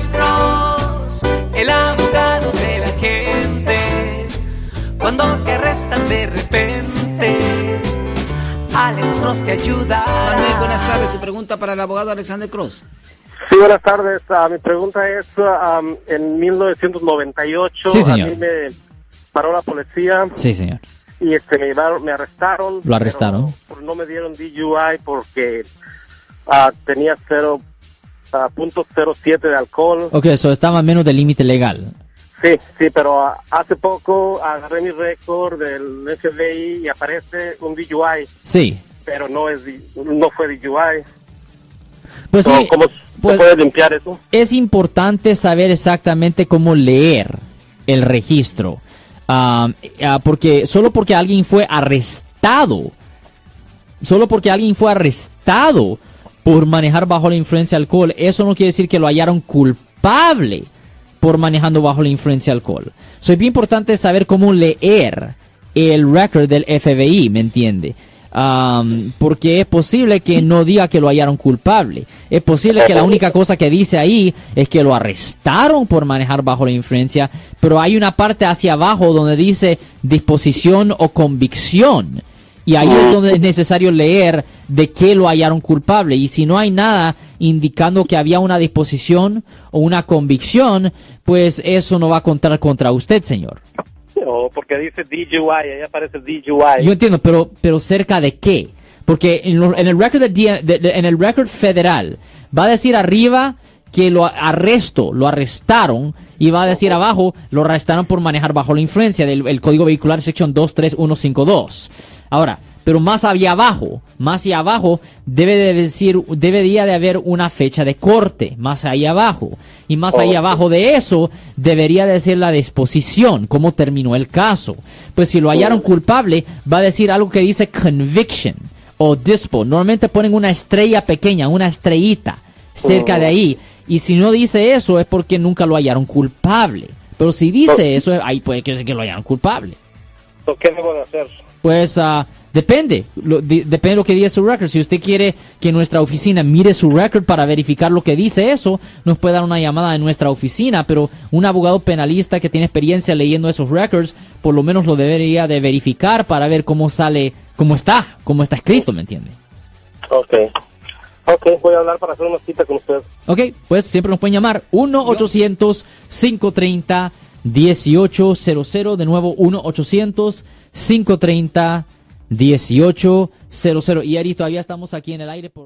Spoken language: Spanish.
Alex Cross, el abogado de la gente. Cuando te arrestan de repente, Alex Cross te ayudará. Manuel, buenas tardes. Su pregunta para el abogado Alexander Cross. Sí, buenas tardes. Ah, mi pregunta es, um, en 1998 Sí, señor. a mí me paró la policía Sí, señor. y este, me, llevaron- me arrestaron. Lo arrestaron. pero no me dieron DUI porque ah, tenía 0.07 de alcohol. Ok, eso estaba menos del límite legal. Sí, sí, pero ah, hace poco agarré mi récord del FBI y aparece un DUI, Sí. pero no es no fue DUI. Pues sí, ¿Cómo pues- se puede limpiar eso? es importante saber exactamente cómo leer el registro. Ah, ah, porque solo porque alguien fue arrestado, solo porque alguien fue arrestado por manejar bajo la influencia de alcohol, eso no quiere decir que lo hallaron culpable por manejando bajo la influencia de alcohol. So, es bien importante saber cómo leer el record del FBI, ¿me entiende? Am, porque es posible que no diga que lo hallaron culpable. Es posible que la única cosa que dice ahí es que lo arrestaron por manejar bajo la influencia, pero hay una parte hacia abajo donde dice disposición o convicción. Y ahí es donde es necesario leer de qué lo hallaron culpable. Y si no hay nada indicando que había una disposición o una convicción, pues eso no va a contar contra usted, señor. O porque dice DUI, ahí aparece DUI. Yo entiendo, pero, pero cerca de qué? Porque en, lo- en el record de D- de- de- en el record federal va a decir arriba que lo arresto, lo arrestaron y va a decir abajo lo arrestaron por manejar bajo la influencia del el código vehicular sección 23152. Ahora, pero más allá abajo, más allá abajo debe de decir debería de haber una fecha de corte, más allá abajo. Y más allá abajo de eso debería decir la disposición, cómo terminó el caso. Pues si lo hallaron culpable, va a decir algo que dice conviction o dispo. Normalmente ponen una estrella pequeña, una estrellita cerca de ahí. Y si no dice eso es porque nunca lo hallaron culpable. Pero si dice eso, ahí puede que, que lo hallaron culpable. ¿Qué debo de hacer? Pues ah, depende, Lo- di- depende de lo que diga su record. Si usted quiere que nuestra oficina mire su record para verificar lo que dice eso, nos puede dar una llamada en nuestra oficina, pero un abogado penalista que tiene experiencia leyendo esos records, por lo menos lo debería de verificar para ver cómo sale, cómo está, cómo está escrito, ¿me entiende? Ok. Ok, voy a hablar para hacer una cita con usted. Ok, pues siempre nos pueden llamar 1-800-530-1800. De nuevo, 1-800-530-1800. Y Ari, todavía estamos aquí en el aire. Por